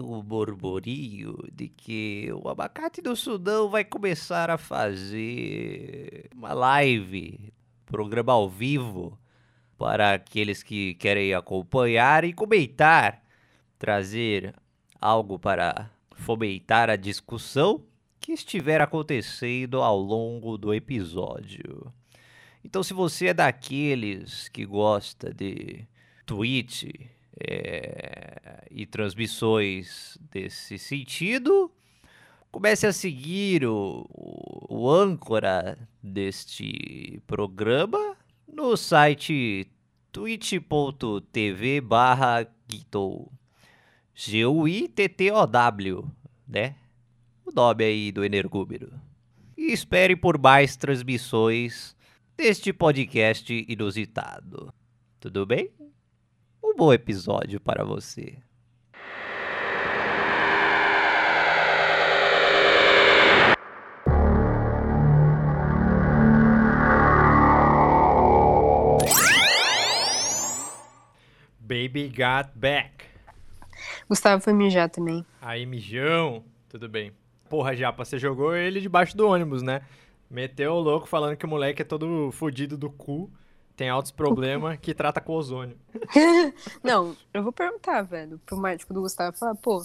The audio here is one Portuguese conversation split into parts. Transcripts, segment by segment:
um murmurinho de que o Abacate do Sudão vai começar a fazer uma live, programa ao vivo, para aqueles que querem acompanhar e comentar, trazer algo para fomentar a discussão que estiver acontecendo ao longo do episódio. Então, se você é daqueles que gosta de Twitch é, e transmissões desse sentido, comece a seguir o, o, âncora deste programa no site twitch.tv barra G-U-I-T-T-O-W, né? O nome aí do Energúmero. E espere por mais transmissões deste podcast inusitado. Tudo bem? Um bom episódio para você. Baby got back. Gustavo foi mijar também. Aí, mijão. Tudo bem. Porra, Japa, você jogou ele debaixo do ônibus, né? Meteu o louco falando que o moleque é todo fodido do cu, tem altos problemas, que trata com ozônio. Não, eu vou perguntar, velho, pro médico do Gustavo, falar, pô,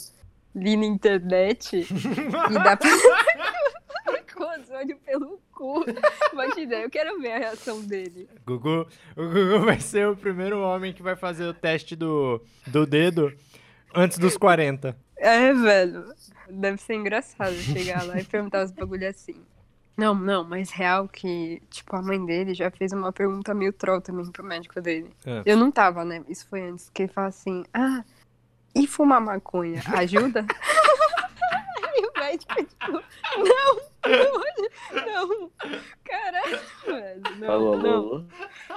li na internet e dá pra... com ozônio pelo cu. Imagina, eu quero ver a reação dele. Gugu, o Gugu vai ser o primeiro homem que vai fazer o teste do, do dedo antes dos 40. É, velho. Deve ser engraçado chegar lá e perguntar os bagulho assim. Não, não, mas real que, tipo, a mãe dele já fez uma pergunta meio troll também pro médico dele. É. Eu não tava, né? Isso foi antes. Que ele fala assim, ah, e fumar maconha ajuda? Aí o médico, tipo, não, não, não. Caralho, velho. Não, Alô, não. alô?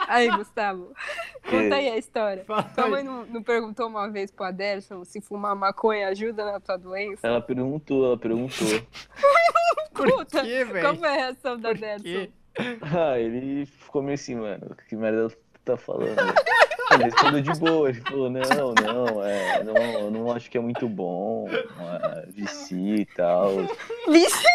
Aí, Gustavo, conta aí a história. Fala Tua aí. mãe não, não perguntou uma vez pro Aderson se fumar maconha ajuda na tua doença? Ela perguntou, ela perguntou. Por Puta, quê, velho? Qual foi a reação Por Aderson? quê? Ah, ele ficou meio assim, mano, que merda tu tá falando? Ele respondeu de boa, ele falou, não, não, é, não, eu não acho que é muito bom, é, vici e tal. Vicia.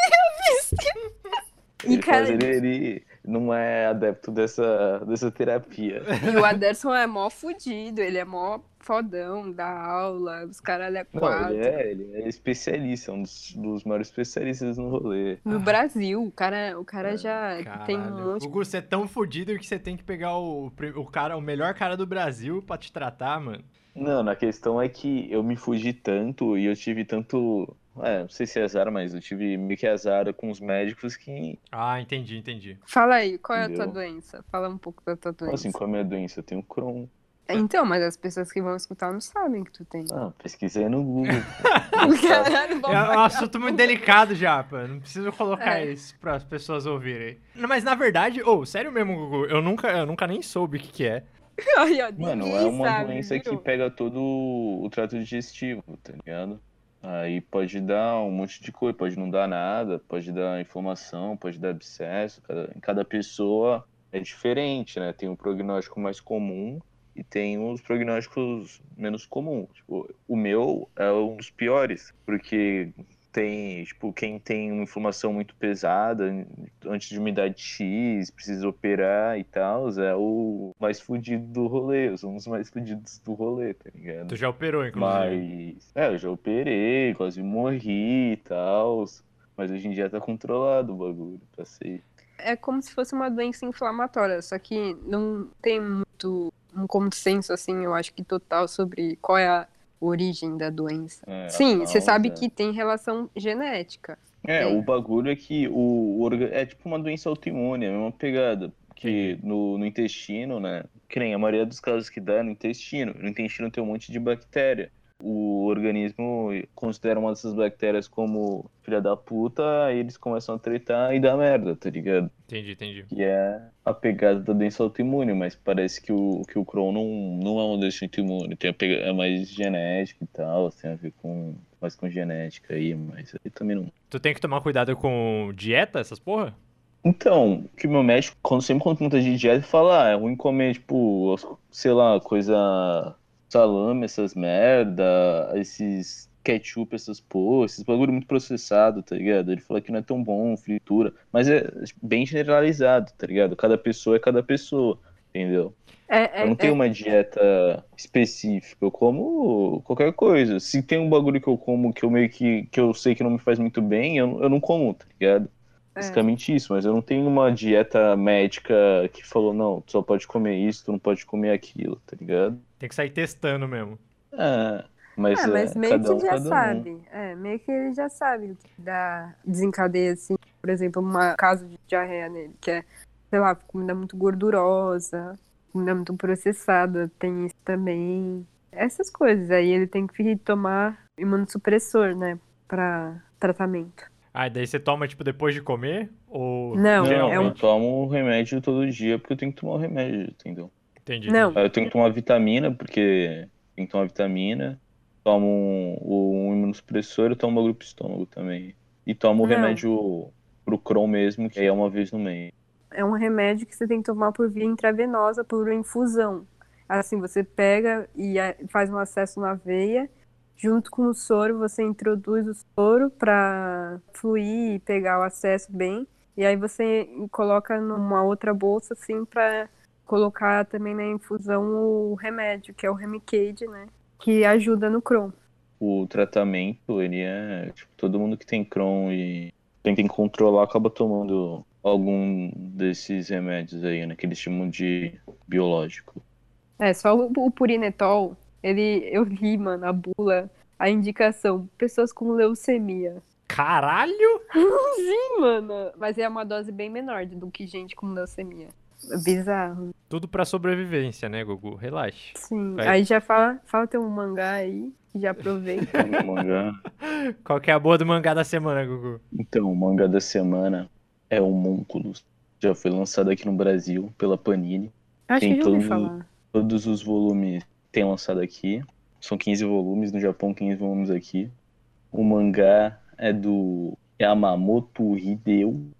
E, cara, mas ele, ele não é adepto dessa, dessa terapia. e o Aderson é mó fudido, ele é mó fodão da aula, os caras é Não, quatro. ele é, ele é especialista, um dos, dos maiores especialistas no rolê. No Brasil, o cara, o cara já tem um Caralho. monte Gugu, você é tão fodido que você tem que pegar o, o cara, o melhor cara do Brasil pra te tratar, mano. Não, na questão é que eu me fugi tanto e eu tive tanto. É, não sei se é azar, mas eu tive meio que azar com os médicos que. Ah, entendi, entendi. Fala aí, qual é a tua Entendeu? doença? Fala um pouco da tua Como doença. assim, qual é a minha doença? Eu tenho Crohn. Então, mas as pessoas que vão escutar não sabem que tu tem. Ah, pesquisei no Google. Caralho, É um assunto muito delicado, Japa. Não preciso colocar É. isso para as pessoas ouvirem. Não, Mas na verdade, ou sério mesmo, Gugu, eu nunca, eu nunca nem soube o que, que é. Mano, é uma sabe, doença que viu? pega todo o trato digestivo, tá ligado? Aí pode dar um monte de coisa, pode não dar nada, pode dar inflamação, pode dar abscesso. Cada, em cada pessoa é diferente, né? Tem o prognóstico mais comum e tem os prognósticos menos comuns. Tipo, o meu é um dos piores, porque tem, tipo, quem tem uma inflamação muito pesada, antes de uma idade X, precisa operar e tal, é o mais fudido do rolê, são os mais fudidos do rolê, tá ligado? Tu já operou, inclusive. Mas, é, eu já operei, quase morri e tal, mas hoje em dia tá controlado o bagulho, passei. É como se fosse uma doença inflamatória, só que não tem muito um consenso, assim, eu acho que total sobre qual é a origem da doença. É, Sim, você sabe que tem relação genética. É, É. o bagulho é que o, o é tipo uma doença autoimune, é a mesma pegada. Que no, no intestino, né? Que nem a maioria dos casos que dá é no intestino. No intestino tem um monte de bactéria. O organismo considera uma dessas bactérias como filha da puta, aí eles começam a tretar e dá merda, tá ligado? Entendi, entendi. Que é a pegada da doença autoimune, mas parece que o, que o Crohn não, não é uma doença autoimune, tem é mais genética e tal, tem a ver com mais com genética aí, mas aí também não. Tu tem que tomar cuidado com dieta, essas porra? Então, que meu médico, quando sempre quando pergunta de dieta, fala, ah, é ruim comer, tipo, sei lá, coisa salame, essas merda, esses ketchup, essas porra, esses bagulho muito processado, tá ligado? Ele fala que não é tão bom, fritura, mas é bem generalizado, tá ligado? Cada pessoa é cada pessoa, entendeu? É, é, Eu não tenho é- uma dieta específica, eu como qualquer coisa. Se tem um bagulho que eu como que eu meio que, que eu sei que não me faz muito bem, eu, eu não como, tá ligado? É. Basicamente isso, mas eu não tenho uma dieta médica que falou, não, tu só pode comer isso, tu não pode comer aquilo, tá ligado? Tem que sair testando mesmo. É, mas, É, mas é, meio cada um, que já cada um. sabe. É, meio que ele já sabe o que dá desencadeia, assim. Por exemplo, um caso de diarreia nele, que é, sei lá, comida muito gordurosa, comida muito processada, tem isso também. Essas coisas. Aí ele tem que tomar imunossupressor, né? Pra tratamento. Ah, e daí você toma, tipo, depois de comer? Ou. Não, Não, é um- eu tomo um remédio todo dia porque eu tenho que tomar o remédio, entendeu? Entendi. Não. Aí eu tenho que tomar vitamina, porque tem que tomar vitamina. Tomo um, um imunossupressor e tomo bagulho pro estômago também. E tomo o remédio pro Crohn mesmo, que aí é uma vez no mês. é um remédio que você tem que tomar por via intravenosa, por infusão. Assim, você pega e faz um acesso na veia, junto com o soro, você introduz o soro para fluir e pegar o acesso bem, e aí você coloca numa outra bolsa, assim, para colocar também na infusão o remédio, que é o Remicade, né? Que ajuda no Crohn. O tratamento, ele é. Tipo, todo mundo que tem Crohn e tenta controlar acaba tomando algum desses remédios aí, né? Que eles chamam de biológico. É, só o, o purinetol, ele, eu li, mano, a bula, a indicação, pessoas com leucemia. Caralho! Sim, mano. Mas é uma dose bem menor do que gente com leucemia. É bizarro. Tudo pra sobrevivência, né, Gugu? Relaxa. Sim. Vai. Aí já fala, fala tem um mangá aí, que já aproveita. Mangá. Qual que é a boa do mangá da semana, Gugu? Então, o mangá da semana é o Homúnculos. Já foi lançado aqui no Brasil pela Panini. Acho Tem que já ouvi todo- falar. Todos os volumes tem lançado aqui. São 15 volumes, no Japão 15 volumes aqui. O mangá é do Yamamoto Hideo.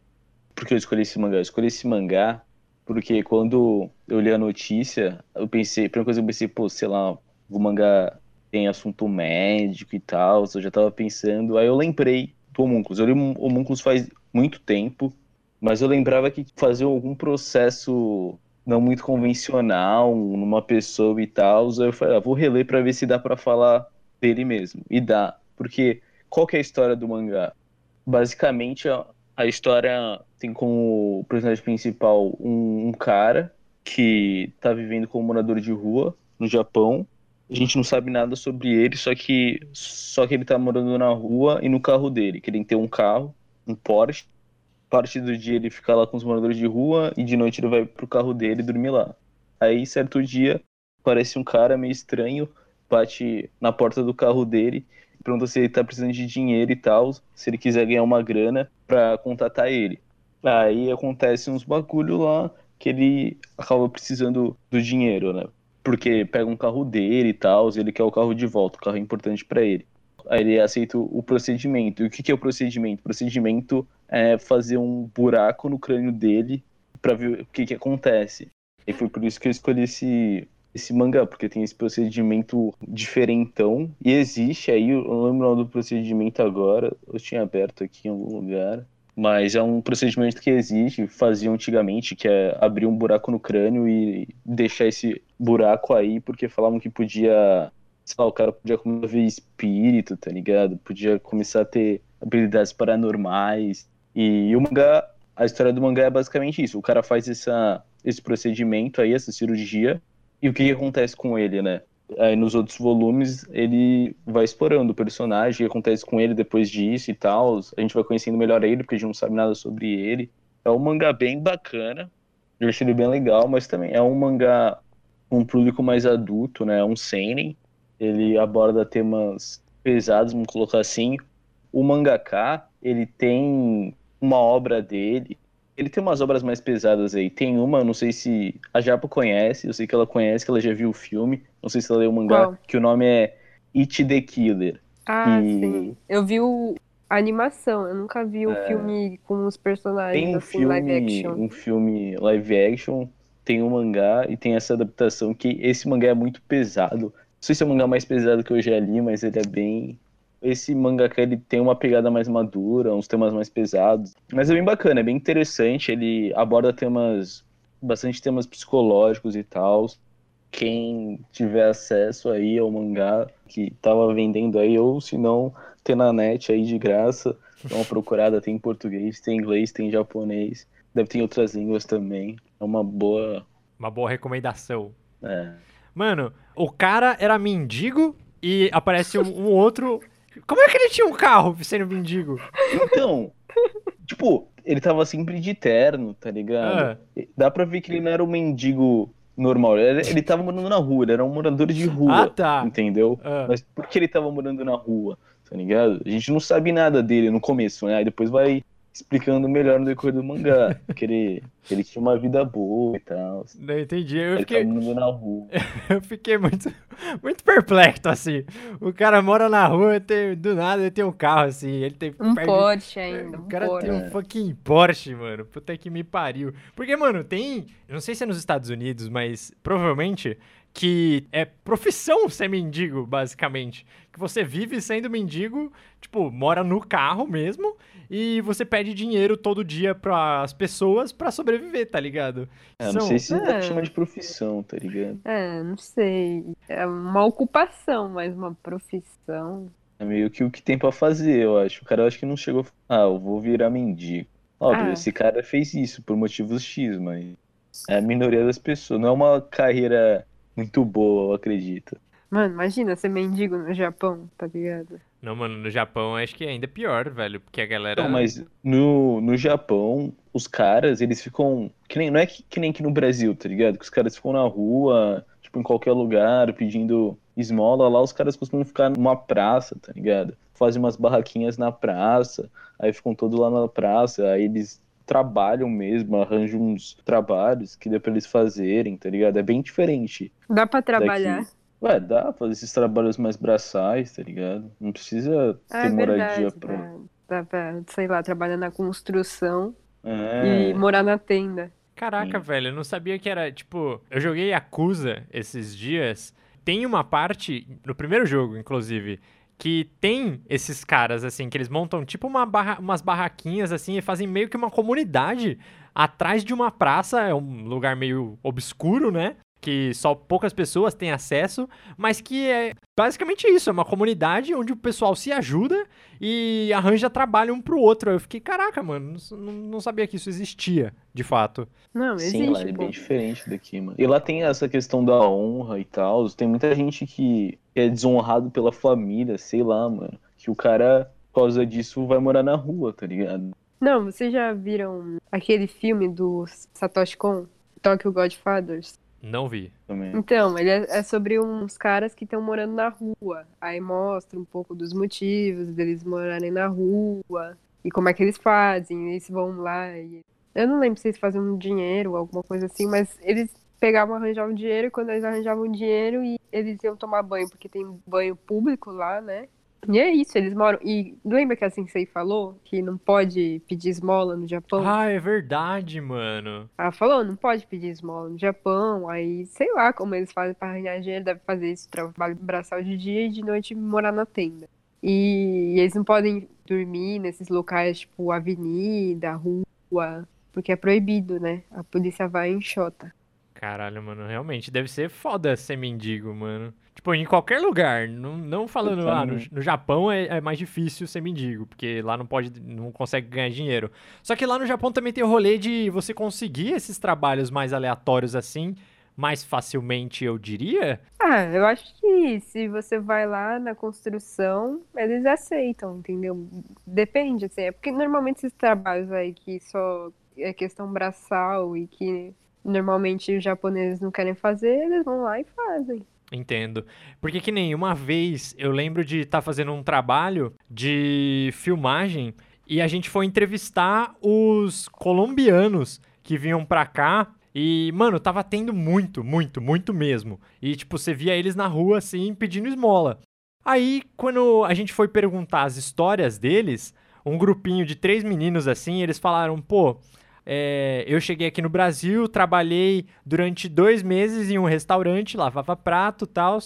Por que eu escolhi esse mangá? Eu escolhi esse mangá porque quando eu li a notícia, eu pensei, primeira coisa que eu pensei, pô, sei lá, o mangá tem assunto médico e tal, eu já tava pensando, aí eu lembrei do Homúnculos. Eu li o Homúnculos faz muito tempo, mas eu lembrava que fazer algum processo não muito convencional numa pessoa e tal, eu falei, ah, vou reler pra ver se dá pra falar dele mesmo. E dá, porque qual que é a história do mangá? Basicamente, a, a história tem como personagem principal um, um cara que tá vivendo como morador de rua no Japão. A gente não sabe nada sobre ele, só que só que ele tá morando na rua e no carro dele, que ele tem um carro, um Porsche. Parte do dia ele fica lá com os moradores de rua e de noite ele vai pro carro dele dormir lá. Aí, certo dia, aparece um cara meio estranho, bate na porta do carro dele, pergunta se ele tá precisando de dinheiro e tal, se ele quiser ganhar uma grana pra contatar ele. Aí acontece uns bagulho lá que ele acaba precisando do dinheiro, né? Porque pega um carro dele e tal, ele quer o carro de volta, o carro é importante pra ele. Aí ele aceita o procedimento. E o que, que é o procedimento? O procedimento é fazer um buraco no crânio dele pra ver o que, que acontece. E foi por isso que eu escolhi esse, esse mangá, porque tem esse procedimento diferentão. E existe aí, eu não lembro o nome do procedimento agora, eu tinha aberto aqui em algum lugar. Mas é um procedimento que existe, fazia antigamente, que é abrir um buraco no crânio e deixar esse buraco aí, porque falavam que podia, sei lá, o cara podia ver espírito, tá ligado? Podia começar a ter habilidades paranormais. E, o mangá, a história do mangá é basicamente isso. O cara faz essa, esse procedimento aí, essa cirurgia, e o que, acontece com ele, né? Aí nos outros volumes ele vai explorando o personagem, o que acontece com ele depois disso e tal. A gente vai conhecendo melhor ele, porque a gente não sabe nada sobre ele. É um mangá bem bacana, ele bem legal, mas também é um mangá com um público mais adulto, né? É um seinen. Ele aborda temas pesados, vamos colocar assim. O mangaka, ele tem uma obra dele ele tem umas obras mais pesadas aí. Tem uma, não sei se a Japa conhece, eu sei que ela conhece, que ela já viu o filme. Não sei se ela leu o mangá, Qual? que o nome é It the Killer. Ah, E- sim. Eu vi o... a animação, eu nunca vi o filme com os personagens Tem um assim, live filme, action. um filme live action, tem um mangá e tem essa adaptação que esse mangá é muito pesado. Não sei se é o mangá mais pesado que eu já li, mas ele é bem esse mangaka ele tem uma pegada mais madura, uns temas mais pesados. Mas é bem bacana, é bem interessante. Ele aborda temas, bastante temas psicológicos e tal. Quem tiver acesso aí ao mangá que tava vendendo aí, ou se não, ter na net aí de graça, dá uma procurada, tem em português, tem em inglês, tem em japonês, deve ter em outras línguas também. É uma boa. Uma boa recomendação. É. Mano, o cara era mendigo e aparece um, um outro. Como é que ele tinha um carro sendo mendigo? Então, tipo, ele tava sempre de terno, tá ligado? Dá pra ver que ele não era um mendigo normal. Ele, ele tava morando na rua, ele era um morador de rua. Ah, tá. Entendeu? Ah. Mas por que ele tava morando na rua? Tá ligado? A gente não sabe nada dele no começo, né? Aí depois vai explicando melhor no decorrer do mangá. que ele, ele tinha uma vida boa e tal. Não entendi. Eu Ele fiquei, morando na rua. eu fiquei muito, muito perplexo, assim. O cara mora na rua, tem, do nada ele tem um carro, assim. Ele tem. Um perde- Porsche ainda. O Um cara Porsche. tem um fucking Porsche, mano. Puta que me pariu. Porque, mano, tem. eu Não sei se é nos Estados Unidos, mas provavelmente que é profissão ser mendigo, basicamente. Que você vive sendo mendigo, tipo, mora no carro mesmo e você pede dinheiro todo dia pras pessoas pra sobreviver, tá ligado? É, não São- sei se É. chamar de profissão, tá ligado? É, não sei. É uma ocupação, mas uma profissão. É meio que o que tem pra fazer, eu acho. O cara eu acho que não chegou. Ah, eu vou virar mendigo. Óbvio, Ah. esse cara fez isso por motivos X, mas é a minoria das pessoas. Não é uma carreira muito boa, eu acredito. Mano, imagina ser mendigo no Japão, tá ligado? Não, mano, no Japão acho que é ainda pior, velho. Porque a galera. Não, mas no, no Japão, os caras, eles ficam. Que nem, não é que, que nem aqui no Brasil, tá ligado? Que os caras ficam na rua, tipo, em qualquer lugar, pedindo esmola. Lá os caras costumam ficar numa praça, tá ligado? Fazem umas barraquinhas na praça, aí ficam todos lá na praça, aí eles trabalham mesmo, arranjam uns trabalhos que dá pra eles fazerem, tá ligado? É bem diferente. Dá pra trabalhar. daqui. Ué, dá pra fazer esses trabalhos mais braçais, tá ligado? Não precisa Ah, ter é moradia verdade. pra. Dá, dá pra, sei lá, trabalhar na construção É. e morar na tenda. Caraca, Sim. velho, eu não sabia que era, tipo, eu joguei Yakuza esses dias. Tem uma parte, no primeiro jogo, inclusive, que tem esses caras, assim, que eles montam tipo uma barra, umas barraquinhas, assim, e fazem meio que uma comunidade atrás de uma praça, é um lugar meio obscuro, né? Que só poucas pessoas têm acesso, mas que é basicamente isso, é uma comunidade onde o pessoal se ajuda e arranja trabalho um pro outro. Eu fiquei, caraca, mano, não, não- sabia que isso existia, de fato. Não, Sim, lá existe, é bem diferente daqui, mano. E lá tem essa questão da honra e tal. Tem muita gente que é desonrado pela família, sei lá, mano. Que o cara, por causa disso, vai morar na rua, tá ligado? Não, vocês já viram aquele filme do Satoshi Kon, Tokyo Godfathers? Não vi. Também. Então, ele é, é sobre uns caras que estão morando na rua. Aí mostra um pouco dos motivos deles morarem na rua e como é que eles fazem. Eles vão lá e. Eu não lembro se eles faziam dinheiro ou alguma coisa assim, mas eles pegavam, arranjavam dinheiro e quando eles arranjavam dinheiro e eles iam tomar banho, porque tem banho público lá, né? E é isso, eles moram. E lembra que a Sensei falou que não pode pedir esmola no Japão? Ah, é verdade, mano. Ela falou, não pode pedir esmola no Japão, aí sei lá como eles fazem pra arranjar dinheiro, deve fazer isso, trabalho braçal de dia e de noite morar na tenda. E eles não podem dormir nesses locais, tipo avenida, rua, porque é proibido, né? A polícia vai e enxota. Caralho, mano, realmente deve ser foda ser mendigo, mano. Tipo, em qualquer lugar, não, não falando, Eu ah, no, no Japão é, é mais difícil ser mendigo, porque lá não pode, não consegue ganhar dinheiro. Só que lá no Japão também tem o rolê de você conseguir esses trabalhos mais aleatórios assim, mais facilmente, eu diria. Ah, eu acho que se você vai lá na construção, eles aceitam, entendeu? Depende, assim, é porque normalmente esses trabalhos aí que só é questão braçal e que normalmente os japoneses não querem fazer, eles vão lá e fazem. Entendo. Porque que nem uma vez eu lembro de estar fazendo um trabalho de filmagem e a gente foi entrevistar os colombianos que vinham pra cá e, mano, tava tendo muito, muito, muito mesmo. E, tipo, você via eles na rua assim pedindo esmola. Aí, quando a gente foi perguntar as histórias deles, um grupinho de três meninos assim, eles falaram, pô. É, eu cheguei aqui no Brasil, trabalhei durante dois meses em um restaurante, lavava prato e tal.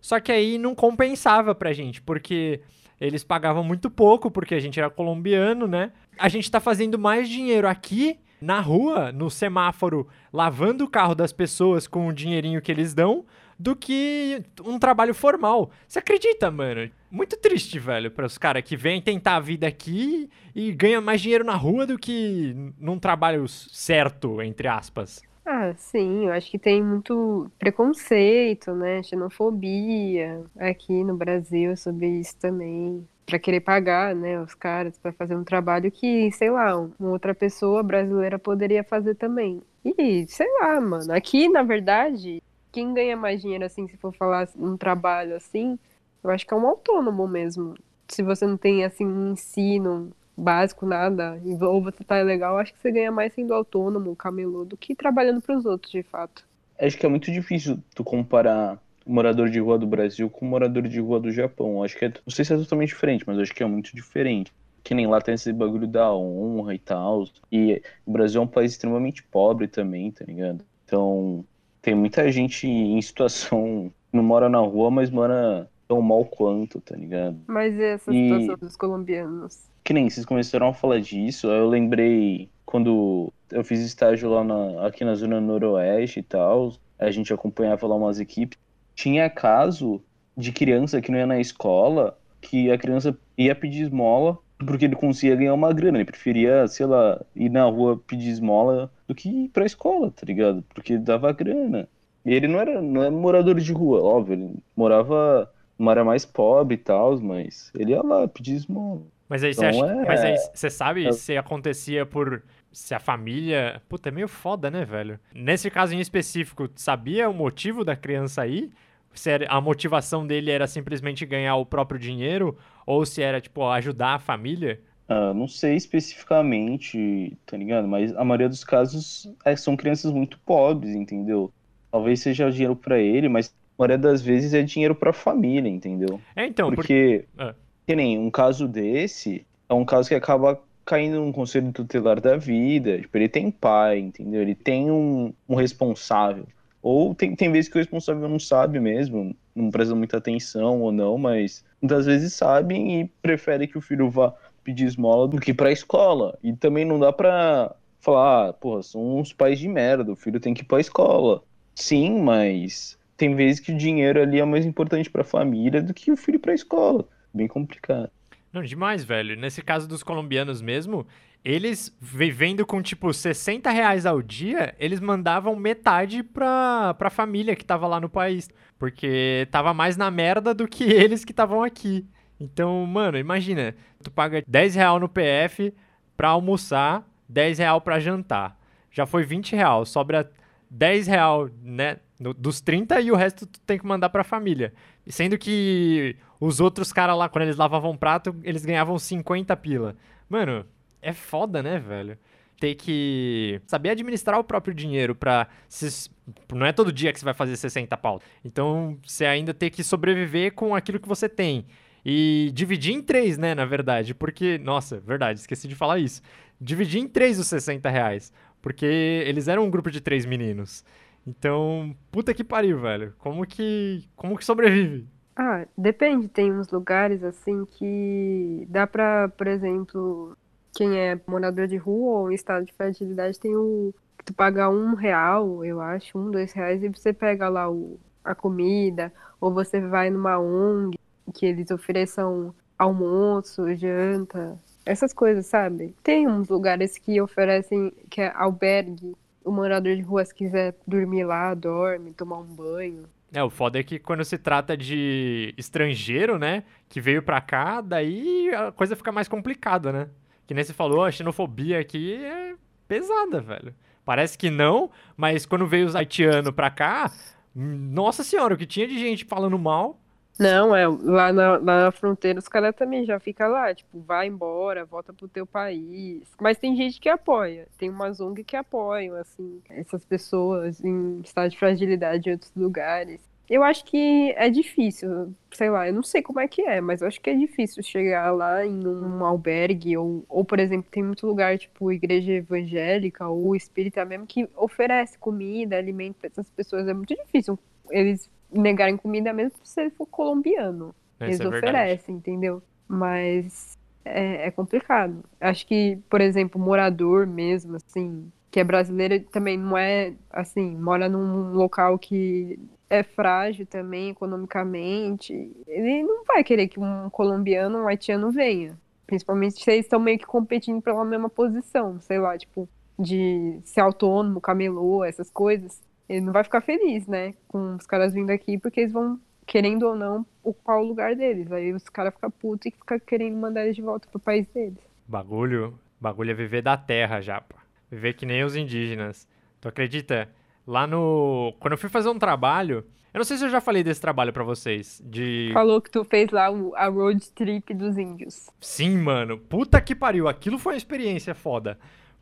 Só que aí não compensava pra gente, porque eles pagavam muito pouco, porque a gente era colombiano, né? A gente tá fazendo mais dinheiro aqui na rua, no semáforo, lavando o carro das pessoas com o dinheirinho que eles dão, do que um trabalho formal. Você acredita, mano? Muito triste, velho, para os caras que vêm tentar a vida aqui e ganham mais dinheiro na rua do que num trabalho certo, entre aspas. Ah, sim, eu acho que tem muito preconceito, né? Xenofobia aqui no Brasil sobre isso também. Pra querer pagar, né, os caras para fazer um trabalho que, sei lá, uma outra pessoa brasileira poderia fazer também. E, sei lá, mano, aqui, na verdade, quem ganha mais dinheiro, assim, se for falar um trabalho assim, eu acho que é um autônomo mesmo. Se você não tem, assim, um ensino básico, nada, ou você tá legal, acho que você ganha mais sendo autônomo, camelô, do que trabalhando para os outros, de fato. Acho que é muito difícil tu comparar o morador de rua do Brasil com o morador de rua do Japão. Acho que é, não sei se é totalmente diferente, mas acho que é muito diferente. Que nem lá tem esse bagulho da honra e tal. E o Brasil é um país extremamente pobre também, tá ligado? Então, tem muita gente em situação. Não mora na rua, mas mora tão mal quanto, tá ligado? Mas e essa E- situação dos colombianos? Que nem vocês começaram a falar disso, eu lembrei quando eu fiz estágio lá na- aqui na zona noroeste e tal, a gente acompanhava lá umas equipes. Tinha caso de criança que não ia na escola, que a criança ia pedir esmola porque ele conseguia ganhar uma grana. Ele preferia, sei lá, ir na rua pedir esmola do que ir pra escola, tá ligado? Porque dava grana. E ele não era, não era morador de rua, óbvio, ele morava numa área mais pobre e tal, mas ele ia lá pedir esmola. Mas aí você Então acha. é- Mas aí você sabe é- se acontecia por. Se a família. Puta, é meio foda, né, velho? Nesse caso em específico, sabia o motivo da criança aí? Se era- a motivação dele era simplesmente ganhar o próprio dinheiro? Ou se era, tipo, ajudar a família? Ah, não sei especificamente, tá ligado? Mas a maioria dos casos é, são crianças muito pobres, entendeu? Talvez seja dinheiro pra ele, mas a maioria das vezes é dinheiro pra família, entendeu? É, então, porque. Porque, Ah. que nem um caso desse, é um caso que acaba caindo num conselho tutelar da vida. Tipo, ele tem pai, entendeu? Ele tem um, um responsável. Ou tem, tem vezes que o responsável não sabe mesmo, não presta muita atenção ou não, mas muitas vezes sabem e prefere que o filho vá pedir esmola do que ir pra escola. E também não dá pra falar, ah, porra, são uns pais de merda, o filho tem que ir pra escola. Sim, mas tem vezes que o dinheiro ali é mais importante pra família do que o filho ir pra escola. Bem complicado. Não, demais, velho. Nesse caso dos colombianos mesmo, eles vivendo com, tipo, 60 reais ao dia, eles mandavam metade pra, pra família que tava lá no país. Porque tava mais na merda do que eles que estavam aqui. Então, mano, imagina, tu paga 10 real no PF pra almoçar, 10 real pra jantar. Já foi 20 real, sobra 10 real, né, dos 30 e o resto tu tem que mandar pra família. Sendo que os outros caras lá, quando eles lavavam prato, eles ganhavam 50 pila. Mano, é foda, né, velho? Ter que saber administrar o próprio dinheiro pra. se- Não é todo dia que você vai fazer 60 pau. Então, você ainda ter que sobreviver com aquilo que você tem. E dividir em três, né, na verdade. Porque, nossa, verdade, esqueci de falar isso. Dividir em três os 60 reais. Porque eles eram um grupo de três meninos. Então, puta que pariu, velho. Como que. Como que sobrevive? Ah, depende, tem uns lugares assim que dá pra, por exemplo, quem é morador de rua ou em estado de fragilidade tem o tu paga um real, eu acho, um, dois reais, e você pega lá o, a comida, ou você vai numa ONG que eles ofereçam almoço, janta, essas coisas, sabe? Tem uns lugares que oferecem, que é albergue, o morador de rua, se quiser dormir lá, dorme, tomar um banho. É, o foda é que quando se trata de estrangeiro, né, que veio pra cá, daí a coisa fica mais complicada, né? Que nem você falou, a xenofobia aqui é pesada, velho. Parece que não, mas quando veio os haitianos pra cá, nossa senhora, o que tinha de gente falando mal. Não, é, lá na, na fronteira os caras também já ficam lá, tipo, vai embora, volta pro teu país. Mas tem gente que apoia, tem umas ONG que apoiam, assim, essas pessoas em estado de fragilidade em outros lugares. Eu acho que é difícil, sei lá, eu não sei como é que é, mas eu acho que é difícil chegar lá em um albergue, ou, ou por exemplo, tem muito lugar, tipo, igreja evangélica ou espírita mesmo, que oferece comida, alimento pra essas pessoas. É muito difícil eles negarem comida mesmo se ele for colombiano. Eles é oferecem, entendeu? Mas é, é complicado. Acho que, por exemplo, morador mesmo, assim, que é brasileiro, também não é, assim, mora num local que é frágil também economicamente. Ele não vai querer que um colombiano, um haitiano venha. Principalmente se eles estão meio que competindo pela mesma posição, sei lá, tipo, de ser autônomo, camelô, essas coisas. Ele não vai ficar feliz, né, com os caras vindo aqui, porque eles vão querendo ou não, ocupar o lugar deles. Aí os caras ficam putos e ficam querendo mandar eles de volta pro país deles. Bagulho, bagulho é viver da terra, japa. Viver que nem os indígenas. Tu acredita? Lá no. Quando eu fui fazer um trabalho. Eu não sei se eu já falei desse trabalho pra vocês. De. Falou que tu fez lá o- a road trip dos índios. Sim, mano. Puta que pariu. Aquilo foi uma experiência foda.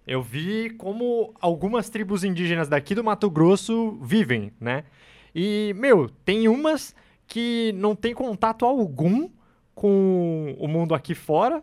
Eu vi como algumas tribos indígenas daqui do Mato Grosso vivem, né? E, meu, tem umas que não tem contato algum com o mundo aqui fora.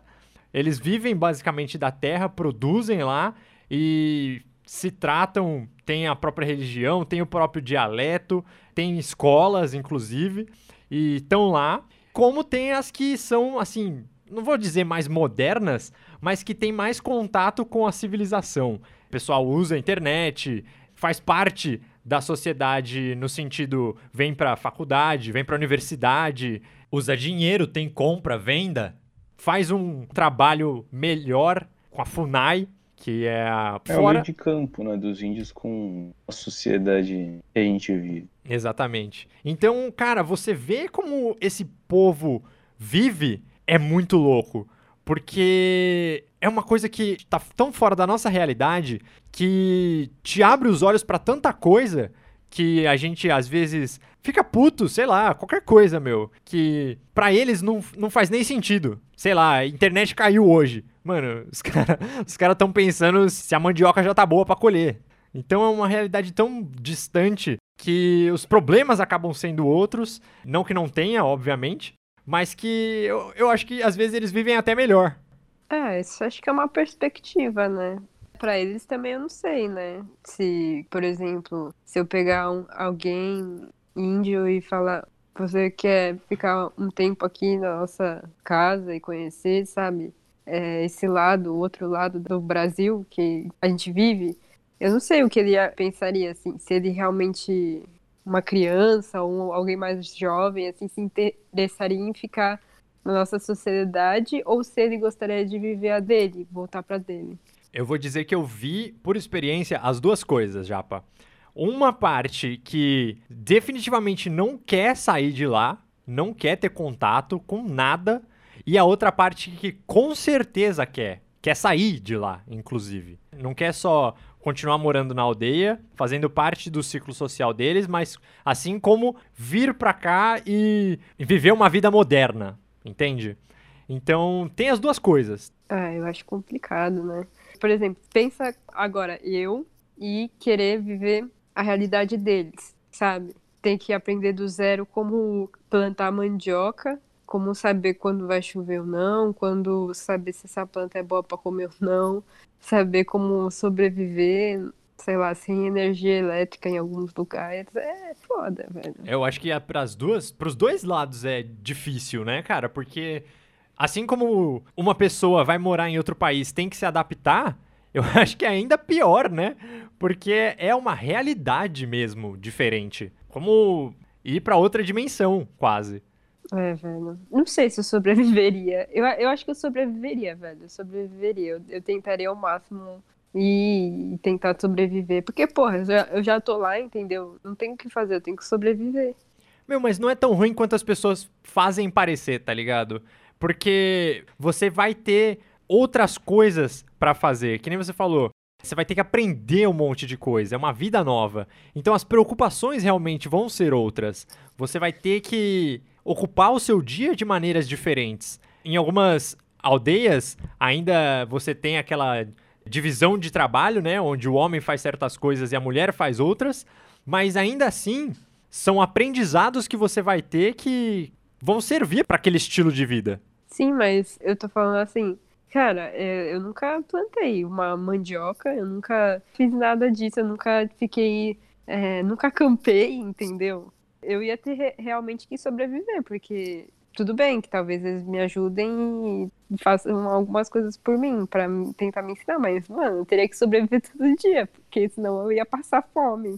Eles vivem basicamente da terra, produzem lá e se tratam, tem a própria religião, tem o próprio dialeto, tem escolas, inclusive, e estão lá. Como tem as que são, assim, não vou dizer mais modernas, mas que tem mais contato com a civilização. O pessoal usa a internet, faz parte da sociedade no sentido vem pra faculdade, vem pra universidade, usa dinheiro, tem compra, venda, faz um trabalho melhor com a FUNAI, que é a É o fora meio de campo, né, dos índios com a sociedade que a gente vive. Exatamente. Então, cara, você vê como esse povo vive é muito louco. Porque é uma coisa que tá tão fora da nossa realidade que te abre os olhos pra tanta coisa que a gente às vezes fica puto, sei lá, qualquer coisa, meu, que pra eles não, não faz nem sentido. Sei lá, a internet caiu hoje. Mano, os caras os cara estão pensando se a mandioca já tá boa pra colher. Então é uma realidade tão distante que os problemas acabam sendo outros. Não que não tenha, obviamente, mas que eu, eu acho que às vezes eles vivem até melhor. É, isso acho que é uma perspectiva, né? Pra eles também eu não sei, né? Se, por exemplo, se eu pegar um- alguém índio e falar, você quer ficar um tempo aqui na nossa casa e conhecer, sabe? É, esse lado, o outro lado do Brasil que a gente vive, eu não sei o que ele ia- pensaria, assim, se ele realmente, uma criança ou alguém mais jovem, assim, se interessaria em ficar na nossa sociedade ou se ele gostaria de viver a dele, voltar pra dele. Eu vou dizer que eu vi, por experiência, as duas coisas, Japa. Uma parte que definitivamente não quer sair de lá, não quer ter contato com nada, e a outra parte que com certeza quer, quer sair de lá, inclusive. Não quer só continuar morando na aldeia, fazendo parte do ciclo social deles, mas assim como vir pra cá e viver uma vida moderna, entende? Então, tem as duas coisas. Ah, eu acho complicado, né? Por exemplo, pensa agora eu e querer viver a realidade deles, sabe? Tem que aprender do zero como plantar mandioca, como saber quando vai chover ou não, quando saber se essa planta é boa para comer ou não, saber como sobreviver, sei lá, sem energia elétrica em alguns lugares. É foda, velho. Eu acho que para as duas, pros dois lados é difícil, né, cara? Porque assim como uma pessoa vai morar em outro país, tem que se adaptar, eu acho que é ainda pior, né? Porque é uma realidade mesmo diferente, como ir para outra dimensão, quase. É, velho. Não sei se eu sobreviveria. Eu, eu acho que eu sobreviveria, velho. Eu sobreviveria. Eu, eu tentaria ao máximo e tentar sobreviver. Porque, porra, eu já, eu já tô lá, entendeu? Não tenho o que fazer, eu tenho que sobreviver. Meu, mas não é tão ruim quanto as pessoas fazem parecer, tá ligado? Porque você vai ter outras coisas pra fazer, que nem você falou. Você vai ter que aprender um monte de coisa, é uma vida nova. Então as preocupações realmente vão ser outras. Você vai ter que ocupar o seu dia de maneiras diferentes. Em algumas aldeias, ainda você tem aquela divisão de trabalho, né, onde o homem faz certas coisas e a mulher faz outras, mas ainda assim são aprendizados que você vai ter que vão servir para aquele estilo de vida. Sim, mas eu tô falando assim, cara, é, eu nunca plantei uma mandioca, eu nunca fiz nada disso, eu nunca fiquei, é, nunca acampei, entendeu? eu ia ter re- realmente que sobreviver, porque tudo bem que talvez eles me ajudem e façam algumas coisas por mim, me- tentar me ensinar, mas, mano, eu teria que sobreviver todo dia, porque senão eu ia passar fome.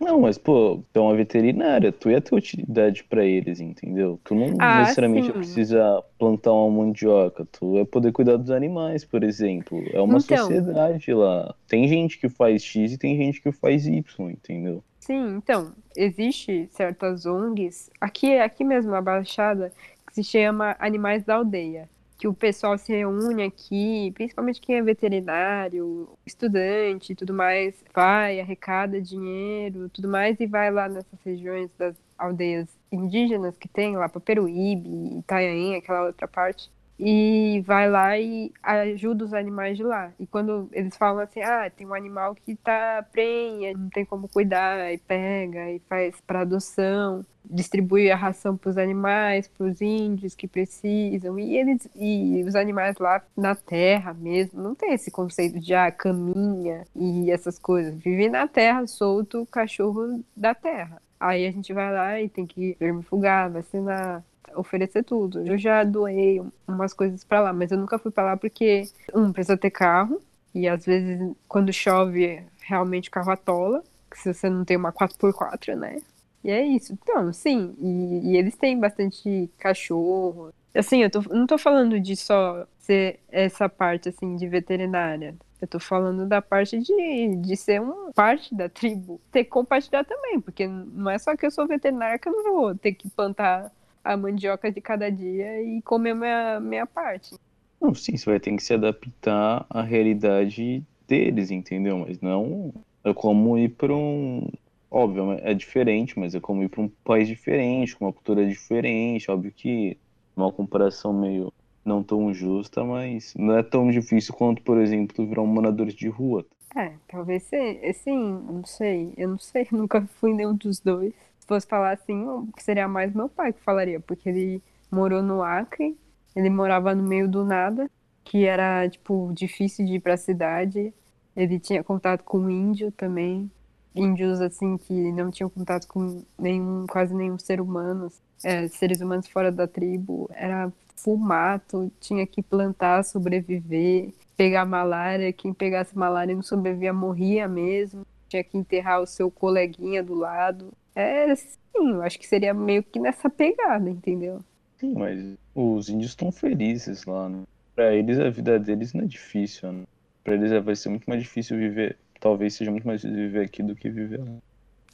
Não, mas, pô, tu é uma veterinária, tu ia ter utilidade pra eles, entendeu? Tu não Ah, necessariamente sim. precisa plantar uma mandioca, tu é poder cuidar dos animais, por exemplo. É uma Então. sociedade lá. Tem gente que faz X e tem gente que faz Y, entendeu? Sim, então, existe certas ONGs, aqui, aqui mesmo na Baixada, que se chama Animais da Aldeia, que o pessoal se reúne aqui, principalmente quem é veterinário, estudante e tudo mais, vai, arrecada dinheiro, tudo mais, e vai lá nessas regiões das aldeias indígenas que tem, lá para Peruíbe, Itanhaém, aquela outra parte, e vai lá e ajuda os animais de lá. E quando eles falam assim, ah, tem um animal que tá prenha, não tem como cuidar, e pega e faz para adoção, distribui a ração para os animais, para os índios que precisam. E eles e os animais lá na terra mesmo, não tem esse conceito de ah, caminha e essas coisas. Vive na terra, solto cachorro da terra. Aí a gente vai lá e tem que vermifugar, vacinar, oferecer tudo. Eu já doei umas coisas pra lá, mas eu nunca fui pra lá porque, um, precisa ter carro, e às vezes quando chove, realmente o carro atola, se você não tem uma 4x4, né? E é isso. Então, sim, e, e eles têm bastante cachorro. Assim, eu tô, não tô falando de só ser essa parte, assim, de veterinária. Eu tô falando da parte de, de ser uma parte da tribo. Ter que compartilhar também, porque não é só que eu sou veterinária que eu não vou ter que plantar a mandioca de cada dia e comer minha, minha parte. Não, sim, você vai ter que se adaptar à realidade deles, entendeu? Mas não é como ir para um. Óbvio, é diferente, mas é como ir para um país diferente, com uma cultura diferente. Óbvio que é uma comparação meio não tão justa, mas não é tão difícil quanto, por exemplo, virar um morador de rua. É, talvez se- sim, não sei. Eu não sei, nunca fui nenhum dos dois. Se fosse falar assim, seria mais meu pai que falaria, porque ele morou no Acre, ele morava no meio do nada, que era, tipo, difícil de ir pra cidade. Ele tinha contato com índio também. Índios, assim, que não tinham contato com nenhum, quase nenhum ser humano. É, seres humanos fora da tribo. Era full mato, tinha que plantar, sobreviver, pegar malária. Quem pegasse malária e não sobrevivia morria mesmo. Tinha que enterrar o seu coleguinha do lado. É, sim, eu acho que seria meio que nessa pegada, entendeu? Sim, mas os índios estão felizes lá, né? Pra eles a vida deles não é difícil, né? Pra eles vai ser muito mais difícil viver. Talvez seja muito mais difícil viver aqui do que viver lá.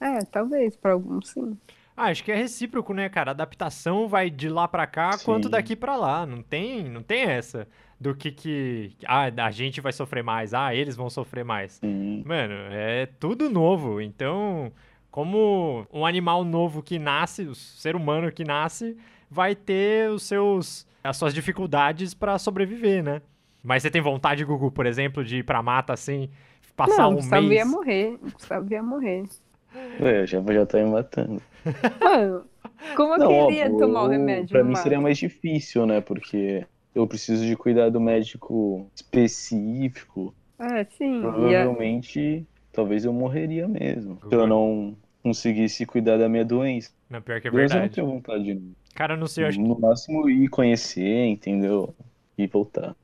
É, talvez, pra alguns sim. Ah, acho que é recíproco, né, cara? A adaptação vai de lá pra cá quanto Sim. daqui pra lá. Não tem, não tem essa do que que ah, a gente vai sofrer mais, ah, eles vão sofrer mais. Sim. Mano, é tudo novo. Então, como um animal novo que nasce, o ser humano que nasce, vai ter os seus as suas dificuldades pra sobreviver, né? Mas você tem vontade, Gugu, por exemplo, de ir pra mata assim, passar não, um Gustavo mês? ia morrer. Gustavo ia morrer. Ué, já, já tá me matando. Mano, como eu Não, queria óbvio, tomar o eu- remédio? Pra mim mato? seria mais difícil, né? Porque eu preciso de cuidado médico específico. É, sim. Provavelmente, talvez eu morreria mesmo. Se eu não conseguisse cuidar da minha doença. Não, pior que é Deus eu não verdade. tenho vontade de Cara, não sei, eu acho No máximo ir conhecer, entendeu? E voltar.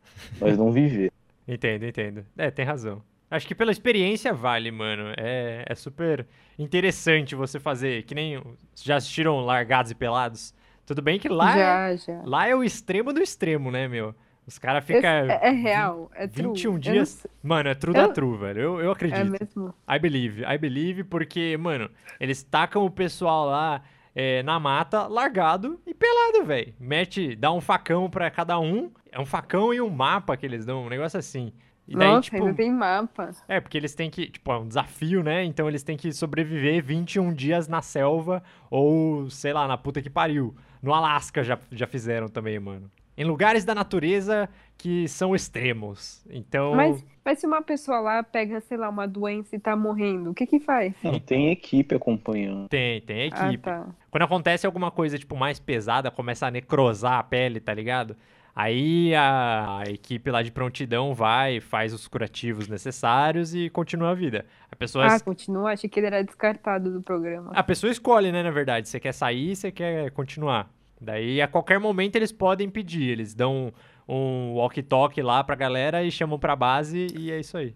Mas não viver. Entendo, entendo. É, tem razão. Acho que pela experiência vale, mano. É, é super interessante você fazer, que nem. Já assistiram Largados e Pelados? Tudo bem que lá, é, já, já. lá é o extremo do extremo, né, meu? Os caras ficam. é, é real, é true. 21 Eu não dias. sei- Mano, é true da Eu- true, velho. Eu, eu É acredito. mesmo. I believe, I believe, porque, mano, eles tacam o pessoal lá é, na mata, largado e pelado, velho. Mete, dá um facão pra cada um. É um facão e um mapa que eles dão, um negócio assim. E daí, Nossa, tipo, ainda tem mapa. é, porque eles têm que, tipo, é um desafio, né? Então eles têm que sobreviver 21 dias na selva ou, sei lá, na puta que pariu. No Alasca já, já fizeram também, mano. Em lugares da natureza que são extremos. Então, Mas, mas se uma pessoa lá pega, sei lá, uma doença e tá morrendo, o que que faz? Não, tem equipe acompanhando. tem, tem Ah, equipe. tá. Quando acontece alguma coisa, tipo, mais pesada, começa a necrosar a pele, tá ligado? Aí a, a equipe lá de prontidão vai, faz os curativos necessários e continua a vida. A pessoa, Ah, continua? Achei que ele era descartado do programa. a pessoa escolhe, né, na verdade, você quer sair, você quer continuar. Daí a qualquer momento eles podem pedir, eles dão um walkie-talkie lá pra galera e chamam pra base e é isso aí.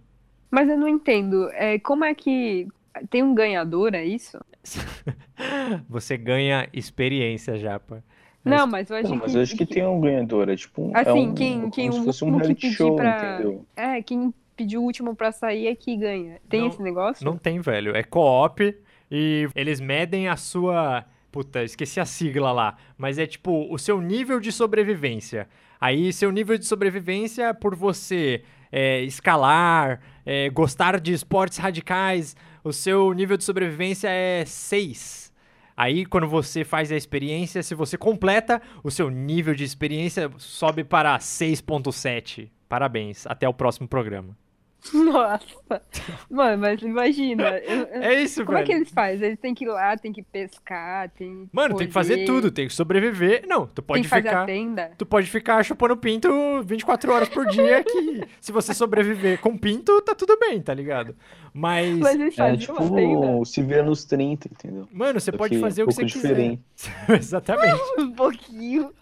Mas eu não entendo. É, como é que. Tem um ganhador, é isso? Você ganha experiência, Japa. Não, mas eu acho Não, mas que. eu acho que tem um ganhador. É tipo um. é Assim, um, quem- quem como o se fosse um reality pedir show, pra- entendeu? É, quem pediu o último pra sair é que ganha. Tem Não- esse negócio? Não tem, velho. É co-op e eles medem a sua. Puta, esqueci a sigla lá. Mas é tipo o seu nível de sobrevivência. Aí, seu nível de sobrevivência por você é, escalar, é, gostar de esportes radicais, o seu nível de sobrevivência é 6. Aí, quando você faz a experiência, se você completa, o seu nível de experiência sobe para 6.7. Parabéns. Até o próximo programa. Nossa. Mano, mas imagina. eu- É isso, Como velho. é que eles fazem? Eles têm que ir lá, tem que pescar, tem que Mano, tem que fazer tudo, tem que sobreviver. Não, tu Tem pode que fazer a ficar. tenda. Tu pode ficar chupando pinto 24 horas por dia que se você sobreviver com pinto, tá tudo bem, tá ligado? Mas, Mas eles É fazem tipo uma tenda. se vê nos 30, entendeu? mano, você Só pode que fazer um o que você pouco quiser. diferente. Exatamente. Um pouquinho.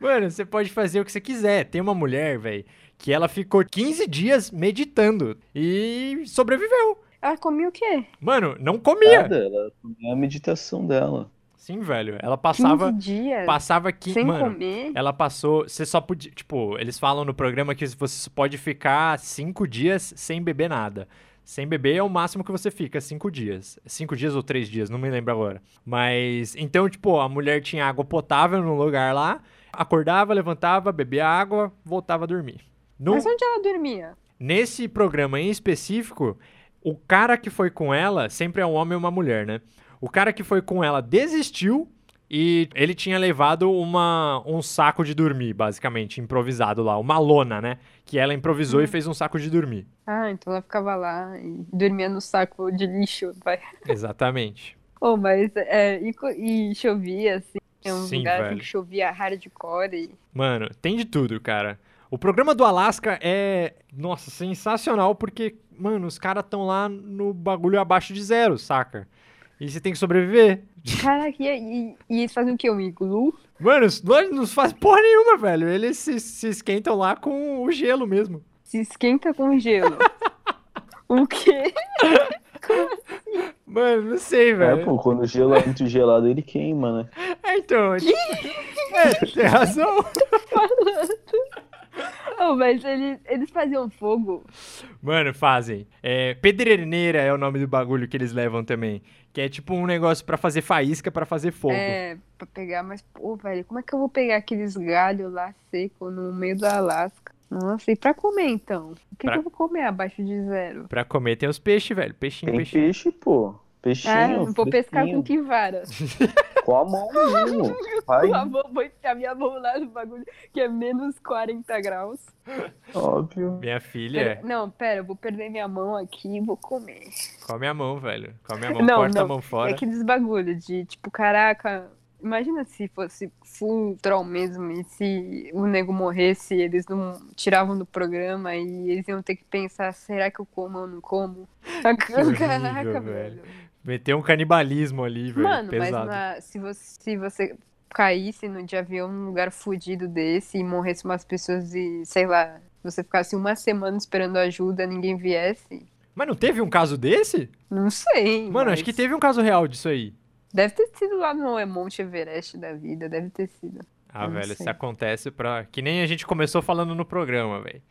Mano, você pode fazer o que você quiser. Tem uma mulher, velho, que ela ficou 15 dias meditando e sobreviveu. Ela comia o quê? Mano, não comia. Nada, ela é a meditação dela. Sim, velho. Ela passava 15 dias passava 15, sem mano, comer? Ela passou. Você só podia. Tipo, eles falam no programa que você pode ficar cinco dias sem beber nada. Sem beber é o máximo que você fica, cinco dias. Cinco dias ou três dias, não me lembro agora. Mas. Então, tipo, a mulher tinha água potável no lugar lá. Acordava, levantava, bebia água, voltava a dormir. No- Mas onde ela dormia? Nesse programa em específico, o cara que foi com ela, sempre é um homem ou uma mulher, né? O cara que foi com ela desistiu e ele tinha levado uma, um saco de dormir, basicamente, improvisado lá, uma lona, né? Que ela improvisou e fez um saco de dormir. Ah, então ela ficava lá e dormia no saco de lixo, vai. Exatamente. Oh, mas é, e, e chovia, assim, tem uns Sim, assim velho. que chovia hardcore. E... Mano, tem de tudo, cara. O programa do Alasca é, nossa, sensacional porque, mano, os caras estão lá no bagulho abaixo de zero, saca? E você tem que sobreviver. Caraca, e, e, eles fazem o quê? Um iglu? Mano, os dois não fazem porra nenhuma, velho. Eles se, se esquentam lá com o gelo mesmo. Se esquenta com gelo. o quê? Mano, não sei, É, velho. pô, quando o gelo é muito gelado, ele queima, né? É, então. É, tem razão. Oh, mas eles, eles faziam fogo. Mano, fazem. É, pedreneira é o nome do bagulho que eles levam também. Que é tipo um negócio pra fazer faísca, pra fazer fogo. É, pra pegar, mas, pô, velho, como é que eu vou pegar aqueles galhos lá seco no meio do Alasca? Nossa, e pra comer então? O que, Pra- que eu vou comer abaixo de zero? Pra comer tem os peixes, velho. Peixinho, Tem peixinho. peixe, pô. Peixinho. Ah, não vou pescar com que vara? Com a mão mesmo. Vai, Com a mão, vou enfiar minha mão lá no bagulho que é menos 40 graus. óbvio. Minha filha, Não, pera, eu vou perder minha mão aqui e vou comer. come a mão, velho. Come a mão, Não, corta a não. mão É fora. aqueles bagulho de, tipo, caraca, imagina se fosse full troll mesmo e se o nego morresse, eles não tiravam do programa e eles iam ter que pensar, será que eu como ou não como? horrível, Caraca, velho. velho. Meteu um canibalismo ali, velho. Mano, mas pesado. na- se, você, se você caísse no de avião num lugar fudido desse e morresse umas pessoas e, sei lá, você ficasse uma semana esperando ajuda, ninguém viesse, Mas não teve um caso desse? não sei. Mano, mas acho que teve um caso real disso aí. Deve ter sido lá no Monte Everest da vida, deve ter sido. Ah, Eu velho, isso acontece pra. Que nem a gente começou falando no programa, velho.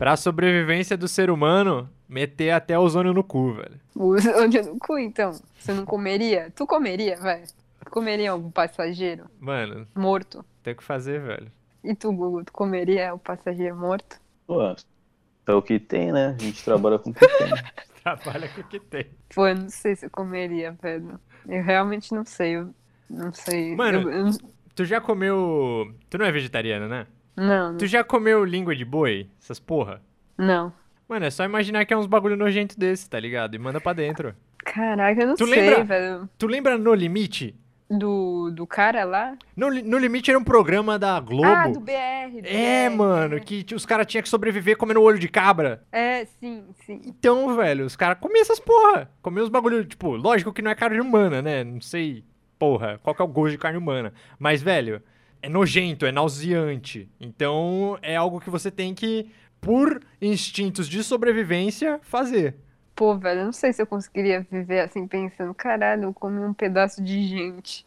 Pra sobrevivência do ser humano, meter até ozônio no cu, velho. O ozônio no cu, então. Você não comeria? Tu comeria, vai? Tu comeria algum passageiro Mano, morto? tem que fazer, velho. E tu, Gugu, tu comeria o passageiro morto? Pô, é o que tem, né? A gente trabalha com o que tem. Trabalha com o que tem. Pô, eu não sei se eu comeria, velho. Eu realmente não sei. Eu não sei. Mano, Eu- eu- Tu já comeu. Tu não é vegetariano, né? Não, Tu já comeu língua de boi? Essas porra? não. Mano, é só imaginar que é uns bagulho nojento desse, tá ligado? E manda pra dentro. Caraca, eu não Tu sei, lembra? velho. Tu lembra No Limite? Do, do cara lá? No, no Limite era um programa da Globo. Ah, do BR. do É, BR, mano, que os caras tinham que sobreviver comendo olho de cabra. É, sim, sim. Então, velho, os caras comiam essas porra. Comiam os bagulho, tipo, lógico que não é carne humana, né? Não sei, porra, qual que é o gosto de carne humana. Mas, velho, é nojento, é nauseante. Então, é algo que você tem que, por instintos de sobrevivência, fazer. Pô, velho, eu não sei se eu conseguiria viver assim pensando, caralho, eu comi um pedaço de gente.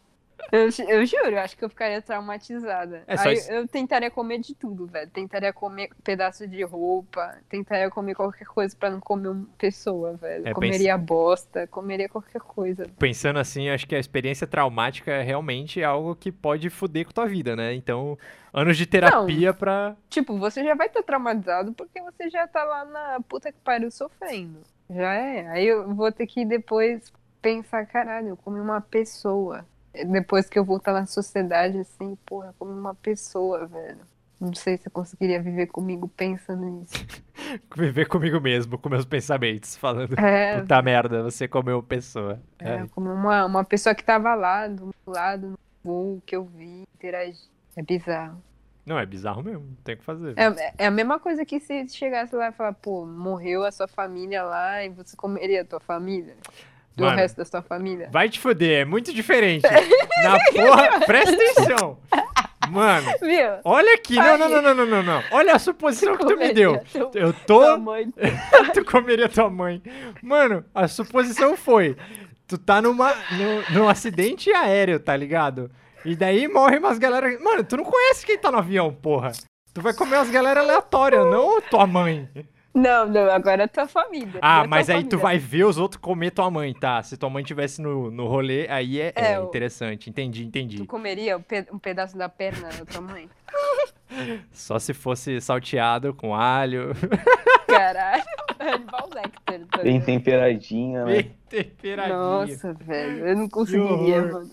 Eu, eu juro, eu acho que eu ficaria traumatizada. É, Aí isso- eu tentaria comer de tudo, velho. Tentaria comer pedaço de roupa, tentaria comer qualquer coisa pra não comer uma pessoa, velho. É, comeria bosta, comeria qualquer coisa. Pensando assim, acho que a experiência traumática é realmente algo que pode foder com tua vida, né? Então, anos de terapia pra. Tipo, você já vai estar traumatizado porque você já tá lá na puta que pariu sofrendo. Já é. Aí eu vou ter que depois pensar, caralho, eu comi uma pessoa. Depois que eu voltar na sociedade, assim, porra, eu comi uma pessoa, velho. Não sei se eu conseguiria viver comigo pensando nisso. Viver comigo mesmo, com meus pensamentos, falando. É, Puta merda, você comeu pessoa. é eu comi uma, uma pessoa que tava lá, do meu lado, no voo, que eu vi, interagir. É bizarro. Não, é bizarro mesmo, tem o que fazer. É, é a mesma coisa que se chegasse lá e falar, pô, morreu a sua família lá e você comeria a tua família? Do Mano, resto da sua família? Vai te foder, é muito diferente. Na porra, presta atenção. Mano, Viu? olha aqui. Não, não, não, não, não, não, não. Olha a suposição que tu me deu. Teu- Eu tô. tu comeria tua mãe. Mano, a suposição foi: tu tá numa, no, num acidente aéreo, tá ligado? E daí morre umas galera. Mano, tu não conhece quem tá no avião, porra. Tu vai comer umas galera aleatórias, não tua mãe. Não, não, agora é tua família. Ah, é mas aí tu família. vai ver os outros comer tua mãe, tá? Se tua mãe tivesse no, no rolê, aí é, é É, interessante. Entendi, Tu entendi. comeria um pe- um pedaço da perna da tua mãe? Só se fosse salteado com alho. Caralho. Hannibal Lecter. Tá Bem temperadinha, né? Bem temperadinho. Nossa, velho. Eu não conseguiria, mano.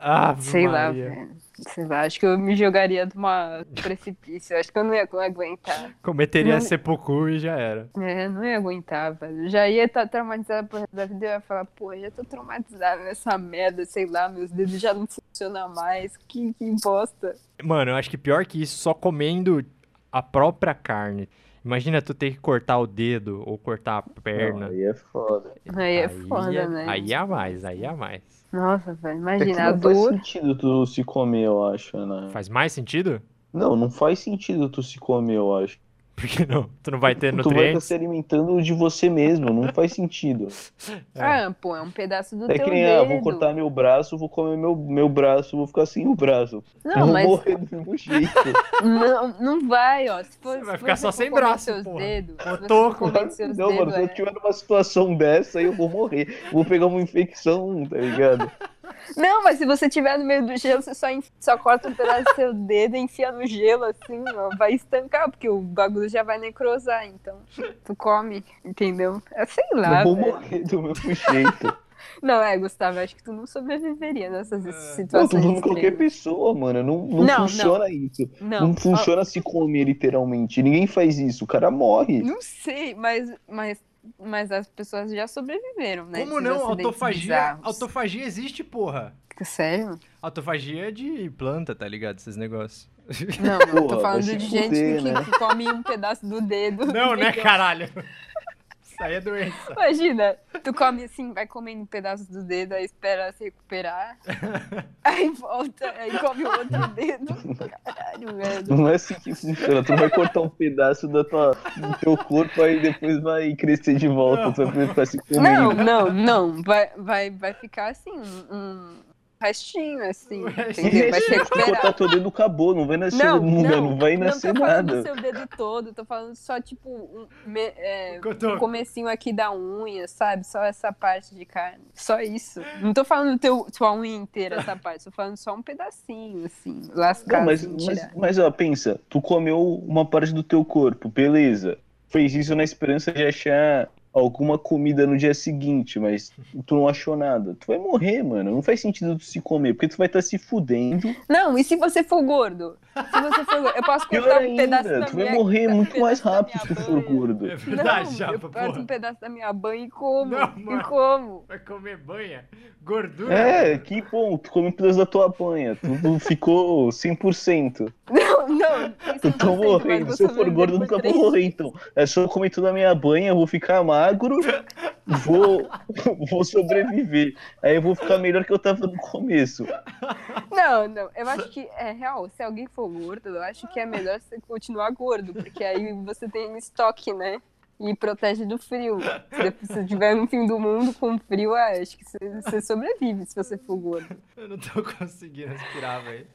Ave Sei lá, Maria. velho. Sei lá, acho que eu me jogaria de uma precipício. Acho que eu não ia aguentar. Cometeria Não- seppuku e já era. É, não ia aguentar, velho. Já ia estar traumatizada por resto da vida. Eu ia falar, pô, eu já tô traumatizada nessa merda, sei lá, meus dedos já não funcionam mais. Que, que bosta. Mano, eu acho que pior que isso, só comendo a própria carne. Imagina tu ter que cortar o dedo ou cortar a Não, perna. aí é foda. Aí é foda, é, né? Aí é a mais, aí é a mais. Nossa, velho, É imagina a não faz dor. sentido tu se comer, eu acho, né? Faz mais sentido? Não, não faz sentido tu se comer, eu acho. Porque não? Tu não vai ter Tu vai estar nutrientes? se alimentando de você mesmo, não faz sentido. É. Ah, pô, é um pedaço do É teu que nem, ah, dedo. vou cortar meu braço, vou comer meu, meu braço, vou ficar sem o braço. Não, vou mas morrer do mesmo jeito. não, não vai, ó. Se for, Você vai se ficar só for sem braço, seus porra. dedos, se você Otoco. for comer seus Não, mano, dedos, se eu é- tiver numa situação dessa, aí eu vou morrer. Vou pegar uma infecção, tá ligado? Não, mas se você tiver no meio do gelo, você só, enf- só corta um pedaço do seu dedo e enfia no gelo, assim, ó. Vai estancar, porque o bagulho já vai necrosar, então. Tu come, entendeu? É, sei lá, eu vou velho. morrer do mesmo jeito. Não, é, Gustavo, acho que tu não sobreviveria nessas Não, situações. tô falando qualquer extremas. pessoa, mano. Não, não, Não, funciona isso. Não, Não, ó, funciona se comer, literalmente. Ninguém faz isso. O cara morre. Não sei, mas, mas, mas as pessoas já sobreviveram, né? Como não? Autofagia, bizarros. autofagia existe, porra. Sério? Autofagia é de planta, tá ligado? Esses negócios. Não, eu tô Porra, falando de gente fuder, que, né? que come um pedaço do dedo. Não, né, caralho? Isso aí é doença. Imagina, tu come assim, vai comendo um pedaço do dedo, aí espera se recuperar, aí volta, aí come o outro dedo. Caralho, velho. Não é assim que funciona. Tu vai cortar um pedaço da tua, do teu corpo, aí depois vai crescer de volta. Tu vai ficar se Não, comendo. não, não. Vai, vai, vai ficar assim, um restinho, assim. Um restinho. Vai cortar recuperar. teu dedo, acabou. Não vai nascer, Não, não, não, não vai não nascer tô falando do nada. seu dedo todo, tô falando só, tipo, um, me- é, o comecinho aqui da unha, sabe? Só essa parte de carne. Só isso. Não tô falando do teu, tua unha inteira, essa parte. Tô falando só um pedacinho, assim, lascado. Não, mas, assim, mas, mas ó, pensa, tu comeu uma parte do teu corpo, beleza. Fez isso na esperança de achar alguma comida no dia seguinte, mas tu não achou nada, tu vai morrer, mano. Não faz sentido tu se comer, porque tu vai estar se fudendo. Não, e se você for gordo? Se você for gordo, eu posso cortar um pedaço da tu minha... vai morrer um muito mais rápido se tu for banha. gordo. É verdade, Não, Japa, eu corto um pedaço da minha banha e como. Não, e mano. como. Vai comer banha? Gordura? É, que bom, tu come um pedaço da tua banha, tu ficou 100%. Não, não. Eu tô morrendo, se eu for gordo eu nunca vou morrer, então. É só eu comer toda a minha banha, eu vou ficar magro, vou, vou sobreviver. Aí eu vou ficar melhor que eu tava no começo. Não, não. Eu acho que é real. Se alguém for gordo, eu acho que é melhor você continuar gordo, porque aí você tem estoque, né? E protege do frio. Se você estiver no fim do mundo com frio, ah, acho que você, sobrevive se você for gordo. Eu não tô conseguindo respirar, velho.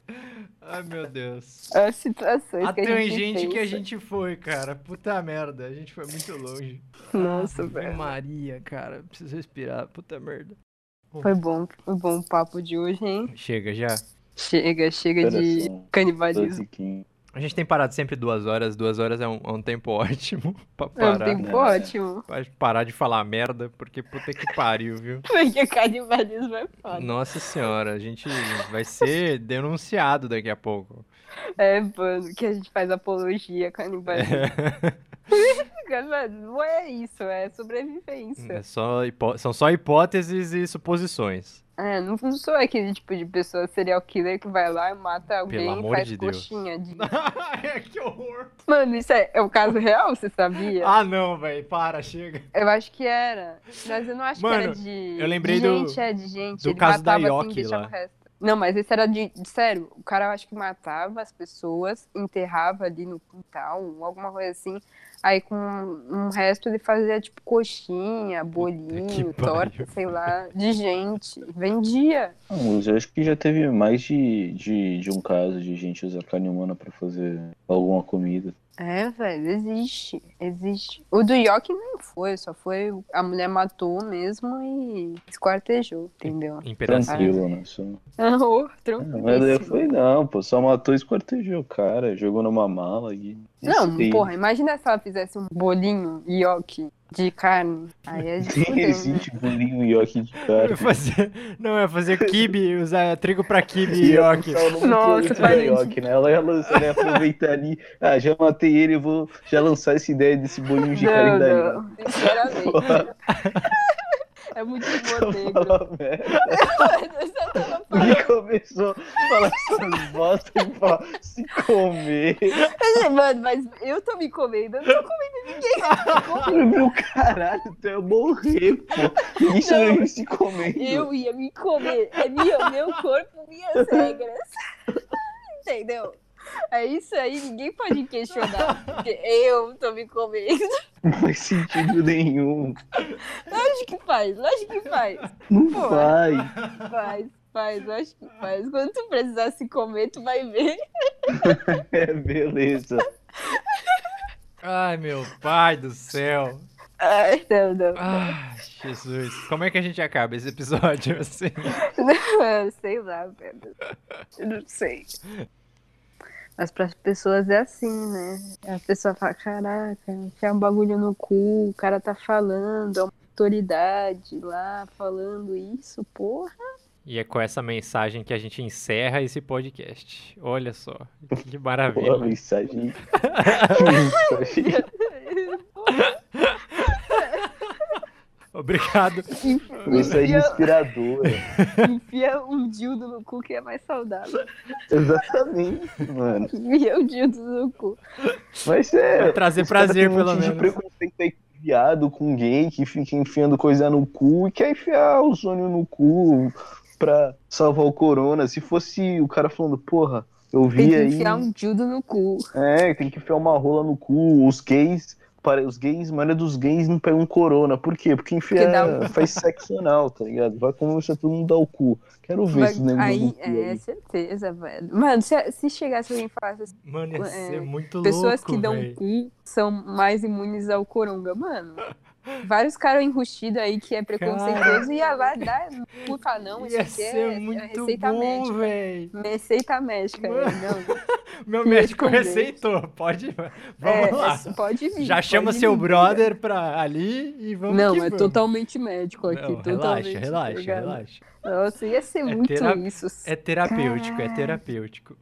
Ai, meu Deus. As situações A que a gente tangente que a pensa. gente foi, cara. Puta merda, a gente foi muito longe. Nossa, velho. Maria, cara. Preciso respirar. Puta merda. Foi bom, foi bom o papo de hoje, hein? Chega já. Chega, chega de canibalismo. 12 15. A gente tem parado sempre duas horas. Duas horas é um, é um tempo ótimo pra É um parar. tempo né? ótimo. Pra parar de falar merda, porque puta que pariu, viu? Porque canibalismo é foda. Nossa senhora, a gente vai ser denunciado daqui a pouco. É, mano, que a gente faz apologia canibalismo. Canibalismo não é isso, é sobrevivência. É só hipó- São só hipóteses e suposições. É, não, não sou aquele tipo de pessoa serial killer que vai lá e mata alguém e amor faz de Deus. coxinha de. que horror. Mano, isso é, é o caso real, você sabia? Ah, não, velho. Para, chega. Eu acho que era. Mas eu não acho que Mano, era de. eu lembrei de do- gente, é de gente. do Ele caso da matava assim, Yoki deixava lá. Não, mas esse era de, de- Sério, o cara eu acho que matava as pessoas, enterrava ali no quintal, alguma coisa assim. Aí com um resto ele fazia tipo coxinha, bolinho, torta, sei lá, de gente. Vendia. Não, mas eu acho que já teve mais de, de, de um caso de gente usar carne humana pra fazer alguma comida. É, velho, existe. Existe. O do Yoki não foi, só foi. A mulher matou mesmo e esquartejou, entendeu? Em. Tranquilo, né? Só... Ah, tranquilo. foi não, pô. Só matou e esquartejou o cara, jogou numa mala e. Não, Isso porra, imagina se ela fizesse um bolinho Yoki de carne. Aí é de né? Existe bolinho ioki de Eu cara. ia fazer... Não, ia fazer kibe, usar trigo pra kibe e Ia nome Nossa, vai, Ioki, né? Ela ia lançar, né? Aproveitar ali. Ah, já matei ele, eu vou já lançar essa ideia desse bolinho de carne Não, daí. não, sinceramente. É muito humor negro. Eu. Ele começou a falar essas bostas e falar se comer. Mano, mas eu tô me comendo, eu não tô comendo ninguém. Meu caralho, tu ia morrer, pô. Isso Não. não se comendo. Eu ia me comer. É minha, meu corpo, minhas regras. Entendeu? É isso aí, ninguém pode questionar. Porque eu tô me comendo. Não faz sentido nenhum. Lógico que faz, lógico que faz. Não Pô. vai. Faz, faz, lógico que faz. Quando tu precisar se comer, tu vai ver. É, beleza. Ai, meu pai do céu. Ai, não, não. Ai, Jesus. Como é que a gente acaba esse episódio assim? Não, sei lá, velho. Eu não sei. Mas para as pessoas é assim, né? A pessoa fala, caraca, enfiar um bagulho no cu, o cara tá falando, é uma autoridade lá falando isso, porra. E é com essa mensagem que a gente encerra esse podcast. Olha só, que maravilha. mensagem. mensagem. Obrigado. Mensagem Enfia, inspiradora. enfia um dildo no cu que é mais saudável. Exatamente, mano. Enfia um dildo no cu. Mas é. Vai trazer prazer, um pelo monte de menos. preconceito aí com viado, com gay que fica enfiando coisa no cu e quer enfiar o sonho no cu pra salvar o corona. Se fosse o cara falando, porra, eu Tem vi que aí. enfiar um dildo no cu. É, tem que enfiar uma rola no cu. Os gays, os gays, a maioria dos gays não pegam corona. Por quê? Porque enfia, Porque dá o- faz sexo anal, tá ligado? Vai começar todo mundo dar o cu. Quero ver esses negócios aí, é, aí. certeza, velho. Mano, se, se chegasse alguém e falasse assim, Mano, ia É, ser muito pessoas louco, que dão véi. cu são mais imunes ao coronga, mano. Vários caras enrustidos aí que é preconceituoso e ia lá dar puta não, isso Ia aqui ser é, é muito receita bom, médica. velho. Receita médica, Mano. não. Meu médico receitou. Pode. Vamos é, lá. é, pode vir. Já chama pode seu vir, brother pra ali e vamos Não, é vamos. totalmente médico aqui. Não, totalmente, relaxa, tá relaxa, ligado? relaxa. Nossa, ia ser É muito tera- isso. É terapêutico, é terapêutico.